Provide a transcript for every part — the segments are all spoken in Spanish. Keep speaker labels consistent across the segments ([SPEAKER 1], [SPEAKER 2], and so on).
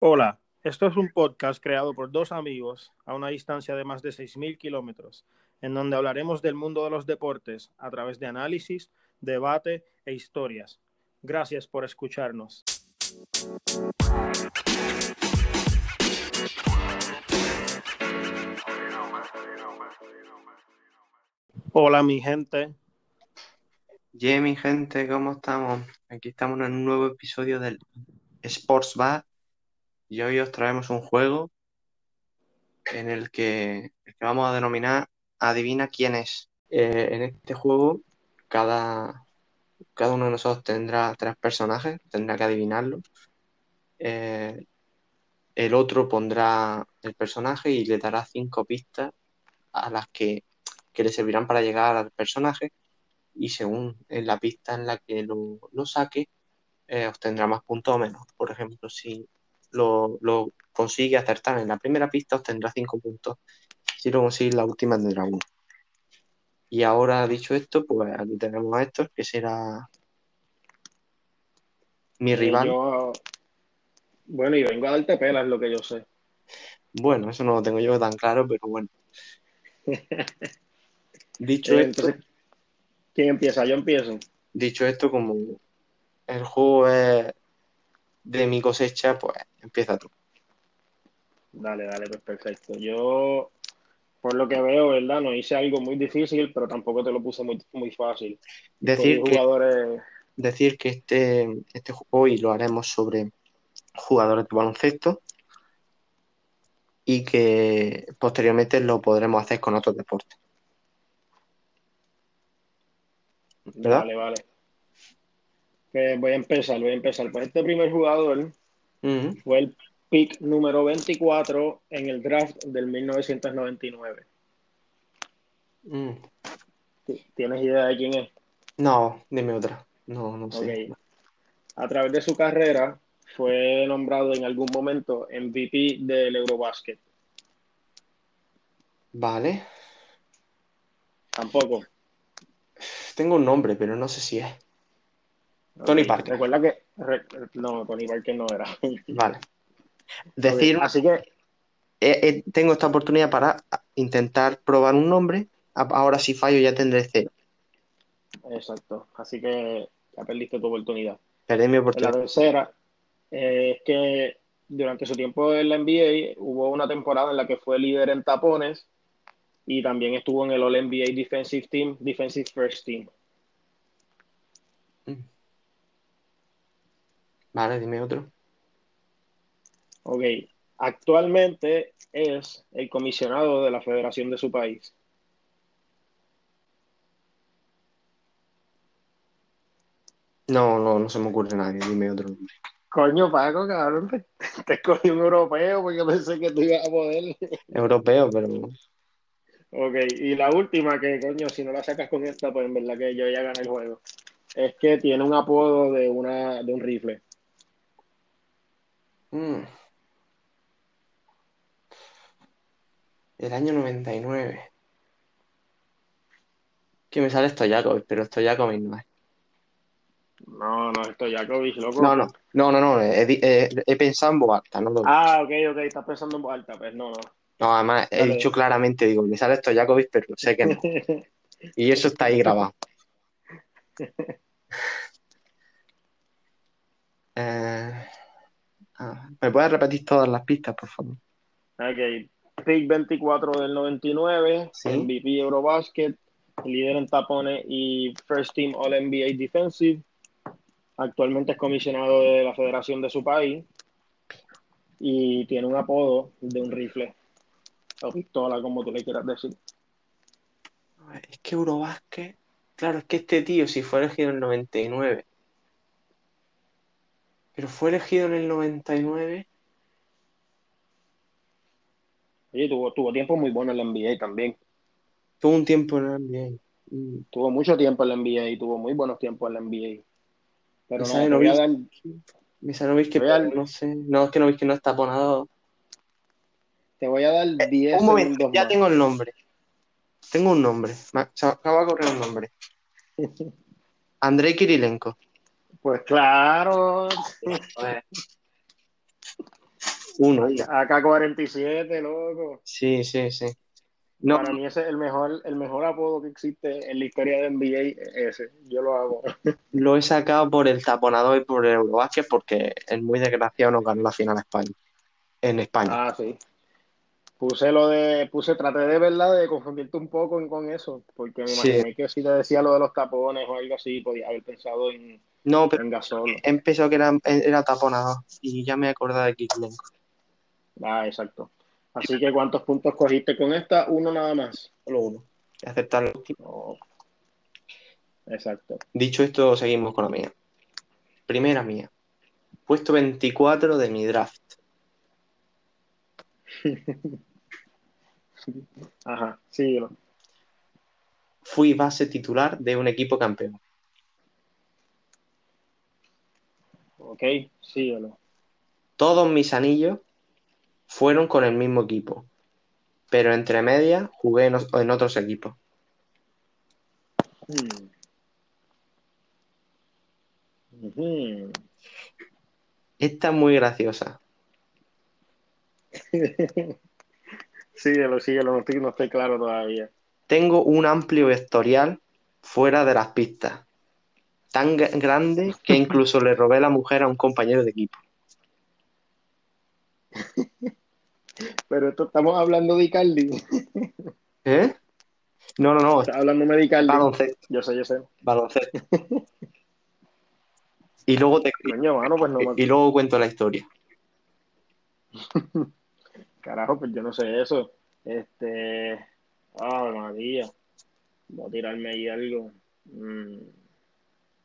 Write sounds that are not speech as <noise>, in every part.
[SPEAKER 1] Hola, esto es un podcast creado por dos amigos a una distancia de más de 6.000 kilómetros, en donde hablaremos del mundo de los deportes a través de análisis, debate e historias. Gracias por escucharnos. Hola mi gente,
[SPEAKER 2] Yeah, mi gente, ¿cómo estamos? Aquí estamos en un nuevo episodio del Sports Bar y hoy os traemos un juego en el que, vamos a denominar Adivina quién es. Eh, en este juego, cada, cada uno de nosotros tendrá tres personajes, tendrá que adivinarlo. Eh, el otro pondrá el personaje y le dará cinco pistas a las que, que le servirán para llegar al personaje y según en la pista en la que lo, lo saque, eh, obtendrá más puntos o menos. Por ejemplo, si lo, lo, consigue acertar en la primera pista, obtendrá 5 puntos. Si lo consigue la última, tendrá 1. Y ahora, dicho esto, pues aquí tenemos a Héctor, que será mi rival.
[SPEAKER 1] Yo, bueno, y vengo a darte pela, es lo que yo sé.
[SPEAKER 2] Bueno, eso no lo tengo yo tan claro, pero bueno. <laughs> dicho
[SPEAKER 1] Eh,
[SPEAKER 2] esto,
[SPEAKER 1] entonces, ¿quién empieza? Yo empiezo.
[SPEAKER 2] dicho esto, como el juego es de mi cosecha, pues empieza tú.
[SPEAKER 1] Dale, dale, pues perfecto. Yo, por lo que veo, ¿verdad? No hice algo muy difícil, pero tampoco te lo puse muy, muy fácil.
[SPEAKER 2] Decir que,
[SPEAKER 1] jugadores,
[SPEAKER 2] decir que este, este hoy lo haremos sobre jugadores de baloncesto y que posteriormente lo podremos hacer con otros deportes. ¿Verdad?
[SPEAKER 1] Vale, vale. Pues voy a empezar, voy a empezar. Pues este primer jugador fue el pick número 24 en el draft del 1999.
[SPEAKER 2] Mm.
[SPEAKER 1] ¿Tienes idea de quién es?
[SPEAKER 2] No, dime otra. No, no sé.
[SPEAKER 1] A través de su carrera fue nombrado en algún momento MVP del Eurobasket.
[SPEAKER 2] Vale.
[SPEAKER 1] Tampoco.
[SPEAKER 2] Tengo un nombre, pero no sé si es. Tony. Parker.
[SPEAKER 1] Recuerda que no, Tony Parker no era.
[SPEAKER 2] Vale. <laughs> Decir,
[SPEAKER 1] Así que
[SPEAKER 2] eh, eh, tengo esta oportunidad para intentar probar un nombre. Ahora si fallo ya tendré cero.
[SPEAKER 1] exacto. Así que ya perdiste tu oportunidad.
[SPEAKER 2] Perdí mi
[SPEAKER 1] La
[SPEAKER 2] oportunidad.
[SPEAKER 1] tercera eh, es que durante su tiempo en la NBA hubo una temporada en la que fue líder en tapones y también estuvo en el All NBA Defensive Team, Defensive First Team.
[SPEAKER 2] Vale, dime otro.
[SPEAKER 1] Ok, actualmente es el comisionado de la federación de su país.
[SPEAKER 2] No, no, no se me ocurre nadie. Dime otro nombre.
[SPEAKER 1] Coño, Paco, cabrón, te, <laughs> te escogí un europeo porque pensé que tú ibas a poder.
[SPEAKER 2] Europeo, pero
[SPEAKER 1] Ok, y la última, que coño, si no la sacas con esta, pues en verdad que yo ya gané el juego. Es que tiene un apodo de, una, de un rifle.
[SPEAKER 2] Mm. el año 99. Que me sale Stojakovic, pero Stojakovic no es.
[SPEAKER 1] No, no, esto Jakovic, loco.
[SPEAKER 2] No, no, no, no, no. He, eh, he pensado en voz alta, no lo
[SPEAKER 1] Ah, ok, ok, estás pensando en voz alta, pues no, no.
[SPEAKER 2] No, además he
[SPEAKER 1] Dale.
[SPEAKER 2] dicho claramente, digo, me sale Stojakovic, pero sé que no. <laughs> Y eso está ahí grabado. <laughs> Eh, ah, ¿me puedes repetir todas las pistas, por favor?
[SPEAKER 1] Ok, pick 24 del 99,
[SPEAKER 2] Sí.
[SPEAKER 1] MVP Eurobasket, líder en tapones y First Team All NBA Defensive. Actualmente es comisionado de la federación de su país y tiene un apodo de un rifle o pistola, como tú le quieras decir.
[SPEAKER 2] Es que Eurobasket, claro, es que este tío, si fue elegido en el 99, pero fue elegido en el 99,
[SPEAKER 1] Oye, tuvo, tuvo tiempo muy bueno en la NBA también.
[SPEAKER 2] tuvo un tiempo en el NBA. Mm,
[SPEAKER 1] Tuvo mucho tiempo en la NBA y tuvo muy buenos tiempos en la NBA. Pero no, te voy a dar, Real.
[SPEAKER 2] pero no sé. No, es que Nowitzki no está aponado.
[SPEAKER 1] te voy a dar 10
[SPEAKER 2] Un momento, ya
[SPEAKER 1] más.
[SPEAKER 2] tengo el nombre. Tengo un nombre. Se acaba de correr un nombre. <laughs> Andrei Kirilenko.
[SPEAKER 1] Pues claro.
[SPEAKER 2] Uno, uno.
[SPEAKER 1] AK-47, loco.
[SPEAKER 2] Sí, sí, sí. No,
[SPEAKER 1] Para mí ese es el mejor, el mejor apodo que existe en la historia de NBA, ese. Yo lo hago. <laughs>
[SPEAKER 2] lo he sacado por el taponador y por el Eurobásquet porque es muy desgraciado no ganó la final a España. En España.
[SPEAKER 1] Ah, sí. Puse lo de, puse, traté de verdad de confundirte un poco en- con eso, porque me
[SPEAKER 2] Sí.
[SPEAKER 1] imaginé que si te decía lo de los tapones o algo así, podía haber pensado en,
[SPEAKER 2] No, pero
[SPEAKER 1] en Gasol.
[SPEAKER 2] empezó que era, era taponador y ya me he acordado de Kirilenko.
[SPEAKER 1] Ah, exacto. Así que, ¿cuántos puntos cogiste con esta? Uno nada más.
[SPEAKER 2] Solo uno. Aceptar el último.
[SPEAKER 1] Exacto.
[SPEAKER 2] Dicho esto, seguimos con la mía. Primera mía. Puesto 24 de mi draft. <laughs>
[SPEAKER 1] Ajá, síguelo.
[SPEAKER 2] Fui base titular de un equipo campeón.
[SPEAKER 1] Ok, síguelo.
[SPEAKER 2] Todos mis anillos fueron con el mismo equipo, pero entre medias jugué en, os- en otros equipos.
[SPEAKER 1] Hmm. Ujú.
[SPEAKER 2] Esta es muy graciosa. <laughs>
[SPEAKER 1] Síguelo, síguelo, no estoy, no estoy claro todavía.
[SPEAKER 2] Tengo un amplio historial fuera de las pistas, tan grande que incluso le robé la mujer a un compañero de equipo. <laughs>
[SPEAKER 1] Pero esto estamos hablando de Icardi. <laughs>
[SPEAKER 2] ¿Eh? No, no, no,
[SPEAKER 1] Estás hablando de Icardi.
[SPEAKER 2] baloncesto,
[SPEAKER 1] Yo sé, yo sé.
[SPEAKER 2] baloncesto. <laughs> Y luego te,
[SPEAKER 1] Coño, mano, pues no
[SPEAKER 2] y luego cuento la historia.
[SPEAKER 1] Carajo, pues yo no sé eso. Este... Ah, María. Voy a tirarme ahí algo. Mm,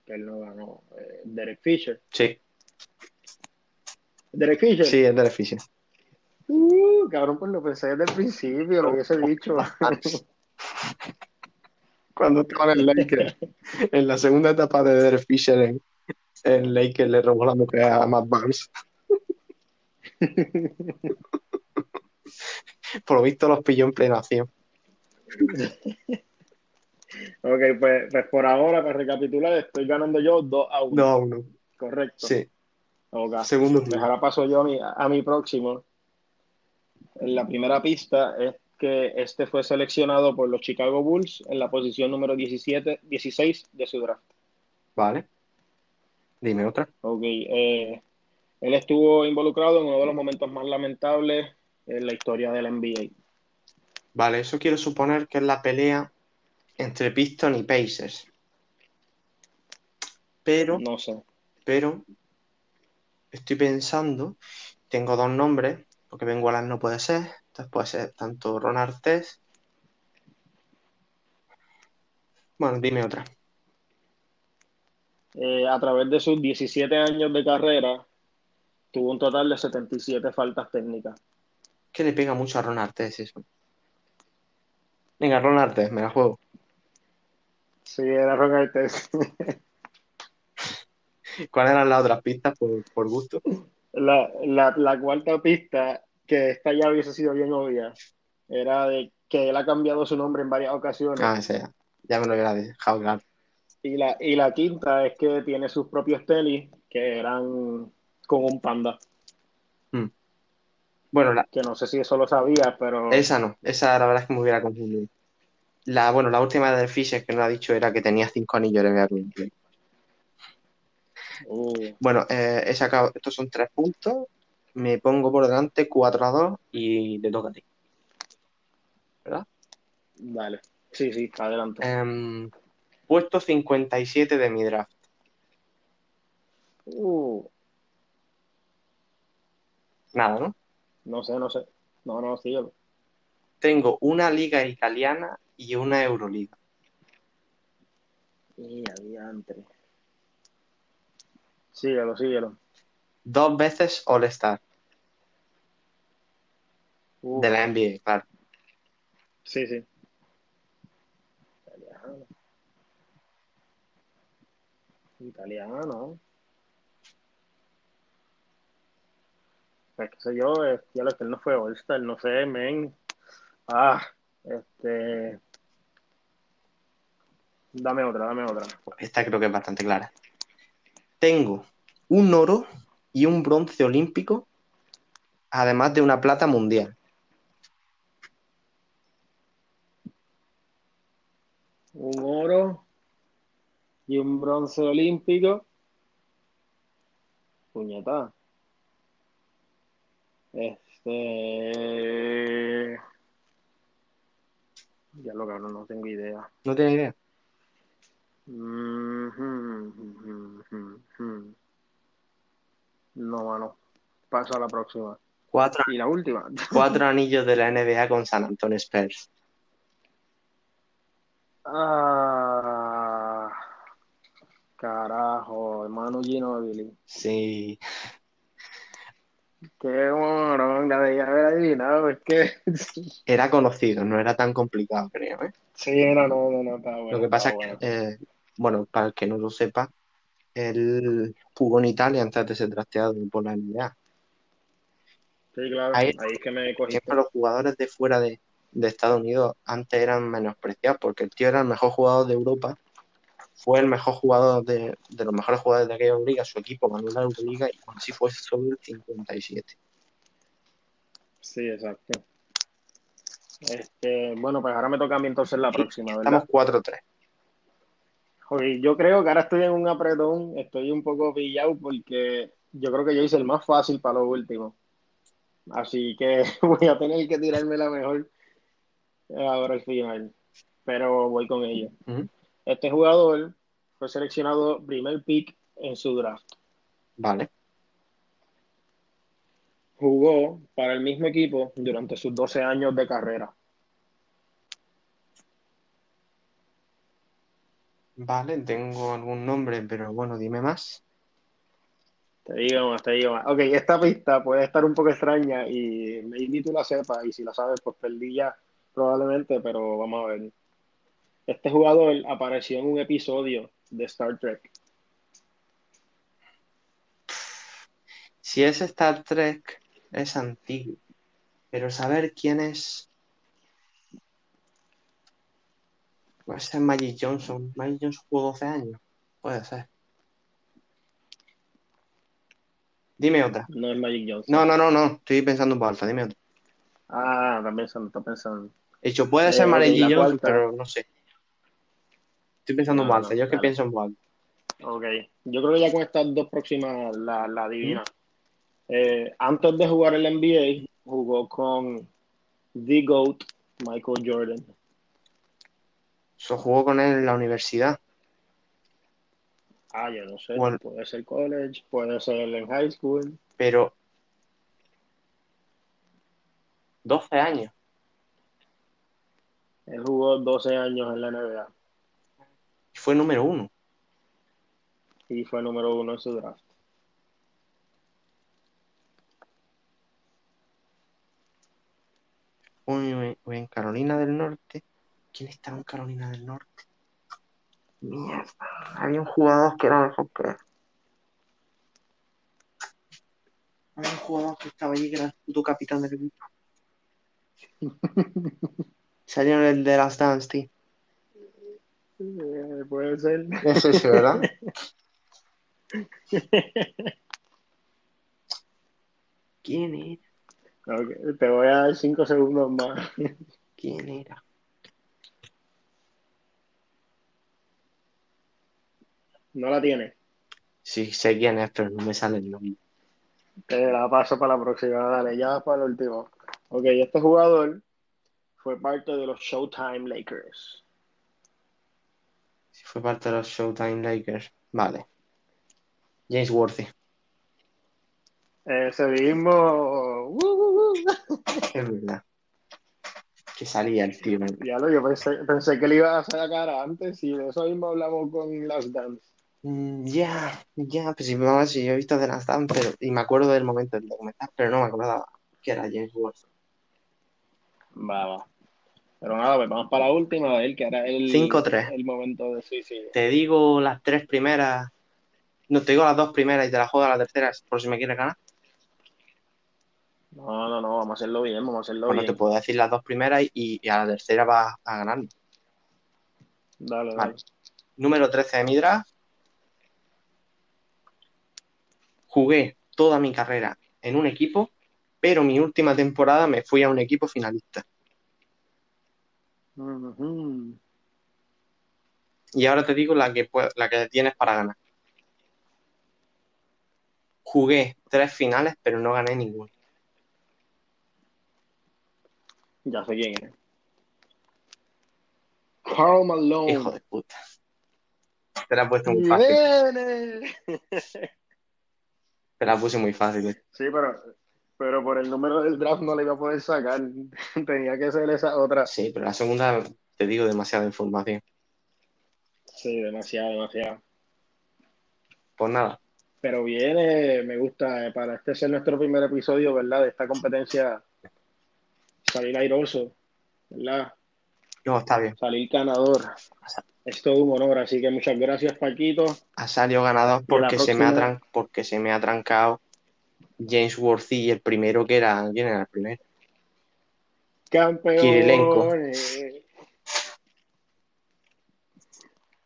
[SPEAKER 1] Que él no ganó. Eh, Derek Fisher.
[SPEAKER 2] Sí,
[SPEAKER 1] Derek Fisher.
[SPEAKER 2] sí, es de Fisher.
[SPEAKER 1] Uh, cabrón, pues lo pensé desde el principio, lo hubiese dicho. <laughs>
[SPEAKER 2] Cuando estaba en el Lakers, en la segunda etapa de Derek Fisher en, en Lakers le robó la mujer a Matt Barnes. <laughs> Por lo visto los pilló en plena acción. <laughs>
[SPEAKER 1] Ok, pues, pues por ahora, para recapitular, estoy ganando yo 2 a 1.
[SPEAKER 2] No a uno.
[SPEAKER 1] Correcto.
[SPEAKER 2] Sí,
[SPEAKER 1] Ok.
[SPEAKER 2] segundo
[SPEAKER 1] Pues
[SPEAKER 2] turno.
[SPEAKER 1] ahora paso yo a mi, a mi próximo. En la primera pista es que este fue seleccionado por los Chicago Bulls en la posición número 17, 16 de su draft.
[SPEAKER 2] Vale. Dime otra.
[SPEAKER 1] Ok, eh, él estuvo involucrado en uno de los momentos más lamentables en la historia de la NBA.
[SPEAKER 2] Vale, eso quiero suponer que es la pelea entre Pistons y Pacers. Pero,
[SPEAKER 1] No sé.
[SPEAKER 2] pero, estoy pensando, tengo dos nombres, porque Bengualan no puede ser, entonces puede ser tanto Ron Artest. Bueno, dime otra.
[SPEAKER 1] Eh, a través de sus 17 años de carrera, tuvo un total de 77 faltas técnicas.
[SPEAKER 2] Que le pega mucho a Ron Artest eso. Venga, Ron Artest, me la juego.
[SPEAKER 1] Sí, era Ron Artest.
[SPEAKER 2] ¿Cuáles eran las otras pistas por, por gusto?
[SPEAKER 1] La, la, la cuarta pista, que esta ya hubiese sido bien obvia, era de que él ha cambiado su nombre en varias ocasiones.
[SPEAKER 2] Ah, ese ya. Me lo hubiera dejado claro.
[SPEAKER 1] Y la, y la quinta es que tiene sus propios tenis que eran con un panda.
[SPEAKER 2] Bueno, la,
[SPEAKER 1] Que no sé si eso lo sabías, pero
[SPEAKER 2] esa no, esa la verdad es que me hubiera confundido. La, bueno, la última de Fisher que no ha dicho era que tenía cinco anillos de.
[SPEAKER 1] Uh,
[SPEAKER 2] Bueno, eh, he sacado, estos son tres puntos, me pongo por delante 4 a 2 y le toca a ti. ¿Verdad?
[SPEAKER 1] dale. Sí, sí, adelante.
[SPEAKER 2] Em, puesto 57 de mi draft.
[SPEAKER 1] Uh,
[SPEAKER 2] Nada, ¿no?
[SPEAKER 1] no sé, no sé. No, no, síguelo.
[SPEAKER 2] Tengo una liga italiana y una Euroliga.
[SPEAKER 1] Y adiantre. Síguelo, síguelo.
[SPEAKER 2] Dos veces All-Star
[SPEAKER 1] Uh,
[SPEAKER 2] de la NBA, claro.
[SPEAKER 1] Sí, sí. Italiano. Italiano. Pues qué sé yo, ya lo que él no fue All-Star, no sé, men. Ah, este. Dame otra, dame otra.
[SPEAKER 2] Esta creo que es bastante clara. Tengo un oro y un bronce olímpico además de una plata mundial.
[SPEAKER 1] Un oro y un bronce olímpico. Puñeta. Este. Ya lo cabrón, no tengo idea.
[SPEAKER 2] ¿No tienes idea?
[SPEAKER 1] No, mano. Paso a la próxima.
[SPEAKER 2] Cuatro,
[SPEAKER 1] Y la última. <laughs>
[SPEAKER 2] cuatro anillos de la NBA con San Antonio Spurs.
[SPEAKER 1] Ah, carajo, hermano Ginobili.
[SPEAKER 2] Sí.
[SPEAKER 1] Qué morón, la de haber adivinado. Es que. <laughs>
[SPEAKER 2] Era conocido, no era tan complicado, creo. ¿eh?
[SPEAKER 1] Sí, no, no, no, no, está bueno.
[SPEAKER 2] Lo que pasa es
[SPEAKER 1] está
[SPEAKER 2] que,
[SPEAKER 1] bueno.
[SPEAKER 2] eh, bueno, para el que no lo sepa, él jugó en Italia antes de ser trasteado por la NBA.
[SPEAKER 1] Sí, claro,
[SPEAKER 2] ahí-
[SPEAKER 1] ahí es que me cogiste.
[SPEAKER 2] Siempre los jugadores de fuera de, de Estados Unidos antes eran menospreciados porque el tío era el mejor jugador de Europa, fue el mejor jugador de, de los mejores jugadores de aquella liga, su equipo ganó la Euroliga y aún así fue solo el 57.
[SPEAKER 1] Sí, exacto. Este, bueno, pues ahora me toca a mí entonces la
[SPEAKER 2] Sí,
[SPEAKER 1] próxima, ¿verdad?
[SPEAKER 2] Estamos 4-3.
[SPEAKER 1] Joder, yo creo que ahora estoy en un apretón, estoy un poco pillado porque yo creo que yo hice el más fácil para lo último. Así que <laughs> voy a tener que tirarme la mejor ahora al final. Pero voy con ella. Este jugador fue seleccionado primer pick en su draft.
[SPEAKER 2] Vale.
[SPEAKER 1] Jugó para el mismo equipo durante sus 12 años de carrera.
[SPEAKER 2] Vale, tengo algún nombre, pero bueno, dime más.
[SPEAKER 1] Te digo más, te digo más. Ok, esta pista puede estar un poco extraña y maybe tú la sepas y si la sabes, pues perdí ya probablemente, pero vamos a ver. Este jugador apareció en un episodio de Star Trek.
[SPEAKER 2] Si es Star Trek, es antiguo. Pero saber quién es. Puede ser Magic Johnson. Magic Johnson jugó 12 años. Puede ser. Dime otra.
[SPEAKER 1] No es Magic Johnson.
[SPEAKER 2] No, no, no, no. Estoy pensando en voz alta. Dime otra.
[SPEAKER 1] Ah, está pensando, está pensando.
[SPEAKER 2] He dicho, puede
[SPEAKER 1] Eh,
[SPEAKER 2] ser Magic Johnson,
[SPEAKER 1] cuarta.
[SPEAKER 2] pero no sé. Estoy pensando en
[SPEAKER 1] No, no,
[SPEAKER 2] Yo es que
[SPEAKER 1] dale.
[SPEAKER 2] pienso en alta.
[SPEAKER 1] Ok, yo creo que ya con estas dos próximas la, la adivina. Eh, antes de jugar el NBA, jugó con The GOAT, Michael Jordan.
[SPEAKER 2] Eso jugó con él en la universidad.
[SPEAKER 1] Ah, yo no sé,
[SPEAKER 2] Bueno.
[SPEAKER 1] puede ser college, puede ser en high school.
[SPEAKER 2] Pero. 12 años.
[SPEAKER 1] Él jugó 12 años en la NBA
[SPEAKER 2] fue número uno.
[SPEAKER 1] y fue número uno en su draft.
[SPEAKER 2] Uy, en Carolina del Norte. ¿Quién estaba en Carolina del Norte? Mierda. Había un jugador que era mejor que. Había un jugador que estaba allí que era el puto capitán del equipo. <laughs> Salió en el de las Dance, tío.
[SPEAKER 1] Eh, puede ser.
[SPEAKER 2] Es ese, ¿verdad? <laughs> ¿Quién era?
[SPEAKER 1] Ok, te voy a dar 5 segundos más.
[SPEAKER 2] ¿Quién era?
[SPEAKER 1] No la tienes.
[SPEAKER 2] Sí, sé quién es, pero no me sale el nombre.
[SPEAKER 1] Te la paso para la próxima. Dale, ya para el último. Ok, este jugador fue parte de los Showtime Lakers.
[SPEAKER 2] Si fue parte de los Showtime Lakers. Vale. James Worthy.
[SPEAKER 1] Ese mismo. uh, uh, uh. <laughs>
[SPEAKER 2] Es verdad. Que salía el tío.
[SPEAKER 1] Ya lo, yo pensé, pensé que le iba a sacar antes y de eso mismo hablamos con Last Dance.
[SPEAKER 2] Mm, Ya, ya, pues sí, vamos, sí, yo he visto de las Dance, pero, y me acuerdo del momento del documental, pero no me acordaba que era James Worthy.
[SPEAKER 1] Va, va. Pero nada, pues vamos para la última, ver, que ahora es el,
[SPEAKER 2] 5-3.
[SPEAKER 1] el momento de suicidio.
[SPEAKER 2] Te digo las tres primeras. No, te digo las dos primeras y te las juego a la tercera por si me quieres ganar.
[SPEAKER 1] No, no, no, vamos a hacerlo bien, vamos a hacerlo
[SPEAKER 2] Bueno, te
[SPEAKER 1] bien.
[SPEAKER 2] puedo decir las dos primeras y, y a la tercera vas a ganar.
[SPEAKER 1] Dale,
[SPEAKER 2] Vale.
[SPEAKER 1] dale.
[SPEAKER 2] Número 13 de mi draft. Jugué toda mi carrera en un equipo pero mi última temporada me fui a un equipo finalista. Y ahora te digo la que, la que tienes para ganar. Jugué tres finales, pero no gané ninguno.
[SPEAKER 1] Ya sé quién es. Carl Malone.
[SPEAKER 2] Hijo de puta. Te la he puesto muy fácil. Te la puse muy fácil. eh.
[SPEAKER 1] Sí, pero, pero por el número del draft no le iba a poder sacar. <laughs> Tenía que ser esa otra.
[SPEAKER 2] Sí, pero la segunda, te digo, demasiada información.
[SPEAKER 1] Sí, demasiado, demasiado.
[SPEAKER 2] Pues nada,
[SPEAKER 1] Pero viene, me gusta, eh, para este ser nuestro primer episodio, ¿verdad? De esta competencia, salir airoso, ¿verdad?
[SPEAKER 2] no, está bien.
[SPEAKER 1] Salir ganador. Es todo un honor, así que muchas gracias, Paquito.
[SPEAKER 2] Ha salido ganador porque se me ha porque se me ha trancado James Worthy y el primero que era, ¿quién era el primero?
[SPEAKER 1] Campeón.
[SPEAKER 2] Kirilenko.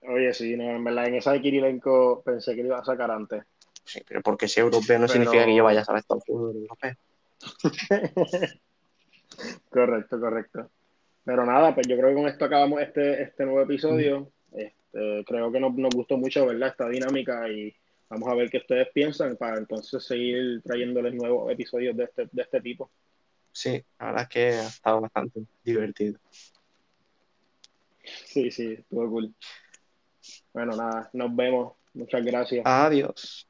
[SPEAKER 1] Oye, sí, no, en verdad, en esa de Kirilenko pensé que lo iba a sacar antes.
[SPEAKER 2] Sí, pero porque sea europeo no
[SPEAKER 1] Pero-
[SPEAKER 2] significa que yo vaya a saber todo el <laughs> fútbol europeo.
[SPEAKER 1] Correcto, correcto. Pero nada, pues yo creo que con esto acabamos este, este nuevo episodio. Este, creo que nos, nos gustó mucho, ¿verdad? Esta dinámica y vamos a ver qué ustedes piensan para entonces seguir trayéndoles nuevos episodios de este, de este tipo.
[SPEAKER 2] Sí, la verdad es que ha estado bastante divertido.
[SPEAKER 1] Sí, sí, estuvo cool. Bueno, nada, nos vemos. Muchas gracias.
[SPEAKER 2] Adiós.